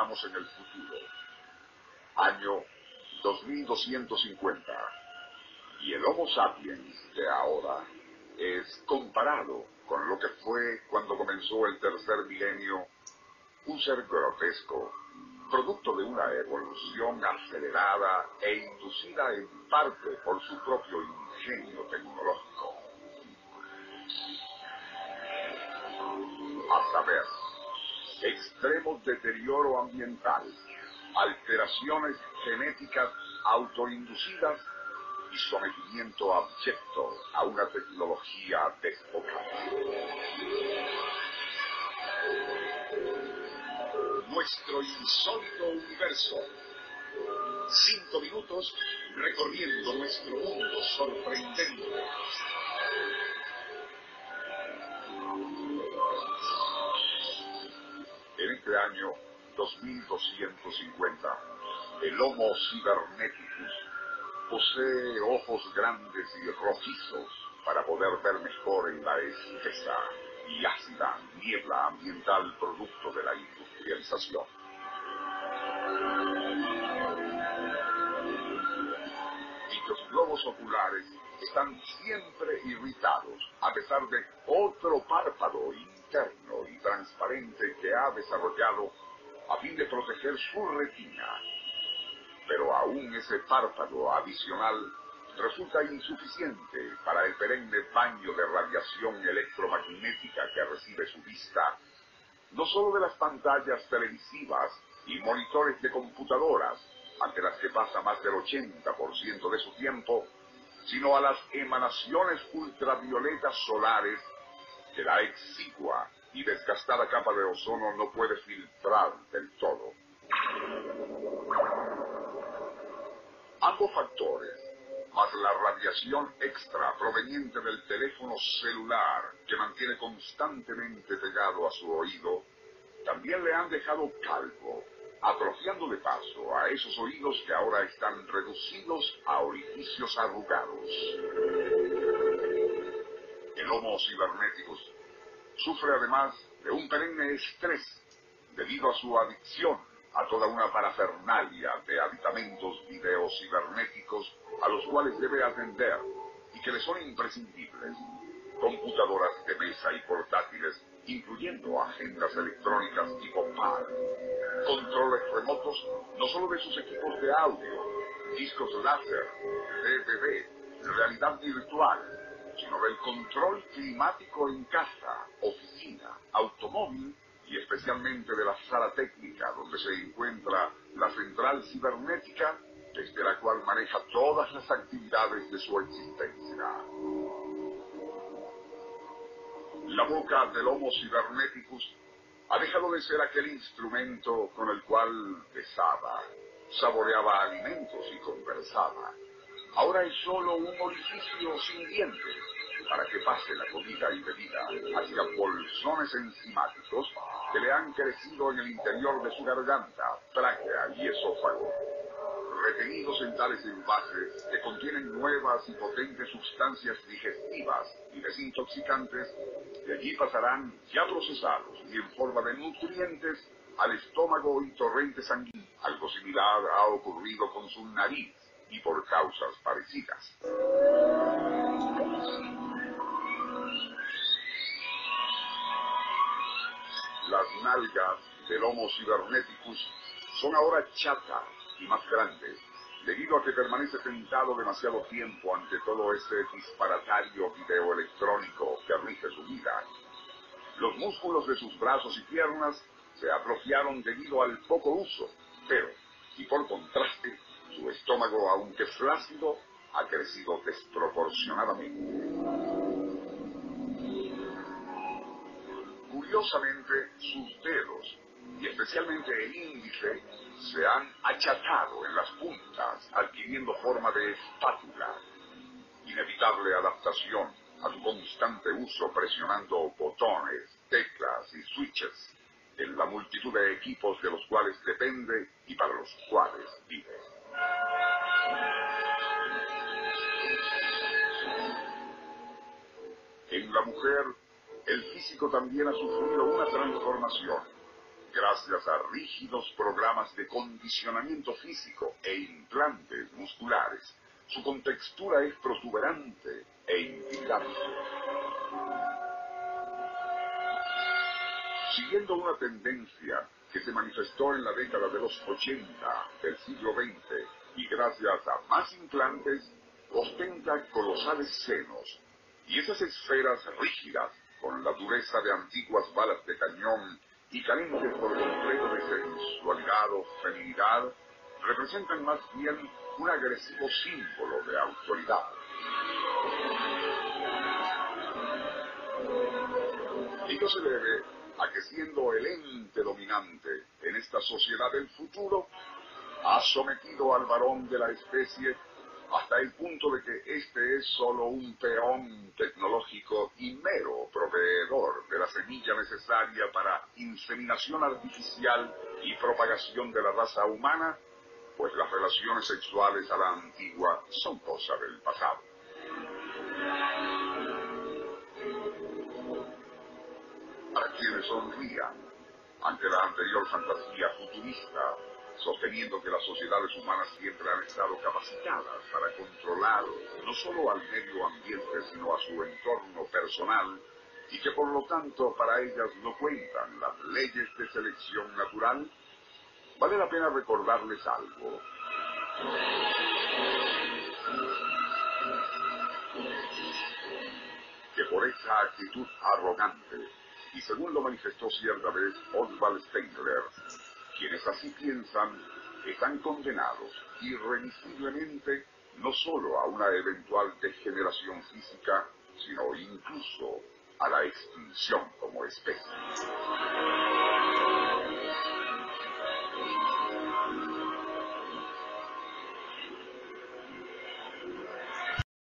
estamos en el futuro. Año 2250. Y el Homo sapiens de ahora es comparado con lo que fue cuando comenzó el tercer milenio un ser grotesco, producto de una evolución acelerada e inducida en parte por su propio ingenio tecnológico. A saber, extremo deterioro ambiental, alteraciones genéticas autoinducidas y sometimiento abyecto a una tecnología déspota. Nuestro insólito universo. Cinco minutos recorriendo nuestro mundo sorprendente. Este año 2250, el Homo Cyberneticus posee ojos grandes y rojizos para poder ver mejor en la espesa y ácida niebla ambiental producto de la industrialización. Dichos globos oculares están siempre irritados a pesar de otro párpado interno y transparente que ha desarrollado a fin de proteger su retina. Pero aún ese párpado adicional resulta insuficiente para el perenne baño de radiación electromagnética que recibe su vista, no solo de las pantallas televisivas y monitores de computadoras, ante las que pasa más del 80% de su tiempo, sino a las emanaciones ultravioletas solares que la exigua y desgastada capa de ozono no puede filtrar del todo. Ambos factores, más la radiación extra proveniente del teléfono celular que mantiene constantemente pegado a su oído, también le han dejado calvo, atrofiando de paso a esos oídos que ahora están reducidos a orificios arrugados. El Homo cibernéticos sufre además de un perenne estrés debido a su adicción a toda una parafernalia de aditamentos videos cibernéticos a los cuales debe atender y que le son imprescindibles. Computadoras de mesa y portátiles, incluyendo agendas electrónicas tipo PAL. Controles remotos no solo de sus equipos de audio, discos láser, DVD, realidad virtual, sino del control climático en casa, oficina, automóvil y especialmente de la sala técnica donde se encuentra la central cibernética desde la cual maneja todas las actividades de su existencia. La boca del Homo Cyberneticus ha dejado de ser aquel instrumento con el cual besaba, saboreaba alimentos y conversaba. Ahora es solo un orificio sin dientes para que pase la comida y bebida hacia bolsones enzimáticos que le han crecido en el interior de su garganta, tráquea y esófago. Retenidos en tales envases que contienen nuevas y potentes sustancias digestivas y desintoxicantes, de allí pasarán ya procesados y en forma de nutrientes al estómago y torrente sanguíneo. Algo similar ha ocurrido con su nariz y por causas parecidas. Las nalgas del Homo cyberneticus son ahora chatas y más grandes, debido a que permanece sentado demasiado tiempo ante todo ese disparatario video electrónico que rige su vida. Los músculos de sus brazos y piernas se atrofiaron debido al poco uso, pero, y por contraste, su estómago, aunque flácido, ha crecido desproporcionadamente. Curiosamente, sus dedos, y especialmente el índice, se han achatado en las puntas, adquiriendo forma de espátula. Inevitable adaptación a su constante uso presionando botones, teclas y switches en la multitud de equipos de los cuales depende y para los cuales vive. En la mujer, el físico también ha sufrido una transformación. Gracias a rígidos programas de condicionamiento físico e implantes musculares, su contextura es protuberante e intimidante. Siguiendo una tendencia que se manifestó en la década de los 80 del siglo XX y gracias a más implantes, ostenta colosales senos y esas esferas rígidas con la dureza de antiguas balas de cañón y carentes por completo de sensualidad o feminidad, representan más bien un agresivo símbolo de autoridad. Esto se debe a que siendo el ente dominante en esta sociedad del futuro, ha sometido al varón de la especie hasta el punto de que este es solo un peón tecnológico y mero proveedor de la semilla necesaria para inseminación artificial y propagación de la raza humana, pues las relaciones sexuales a la antigua son cosa del pasado. Para quienes sonrían ante la anterior fantasía futurista sosteniendo que las sociedades humanas siempre han estado capacitadas para controlar no solo al medio ambiente, sino a su entorno personal, y que por lo tanto para ellas no cuentan las leyes de selección natural, vale la pena recordarles algo. Que por esa actitud arrogante, y según lo manifestó cierta vez Oswald Spengler, quienes así piensan están condenados irremisiblemente no solo a una eventual degeneración física, sino incluso a la extinción como especie.